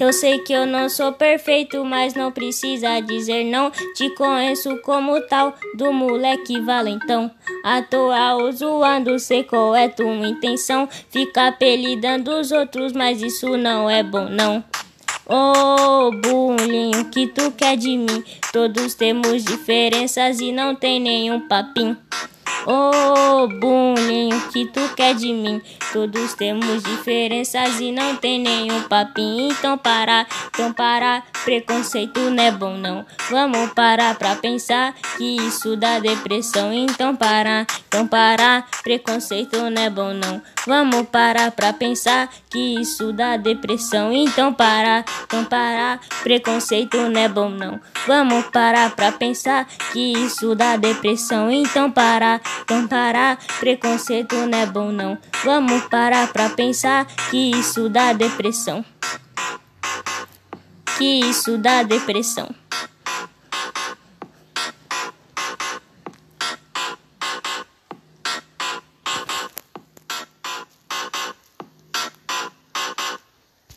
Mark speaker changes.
Speaker 1: Eu sei que eu não sou perfeito, mas não precisa dizer não. Te conheço como tal, do moleque valentão. À toa ou zoando, sei qual é tua intenção. Fica apelidando os outros, mas isso não é bom, não. Ô oh, bullying, o que tu quer de mim? Todos temos diferenças e não tem nenhum papinho. Ô oh, bullying, que tu quer de mim? Todos temos diferenças e não tem nenhum papinho. Então para, então para, preconceito não é bom não. Vamos parar pra pensar que isso dá depressão. Então para, então para, preconceito não é bom não. Vamos parar pra pensar que isso dá depressão. Então para, então para, preconceito não é bom não. Vamos parar pra pensar que isso dá depressão. Então para, então parar, preconceito não é bom não. Vamos parar pra pensar que isso dá depressão. Que isso dá depressão.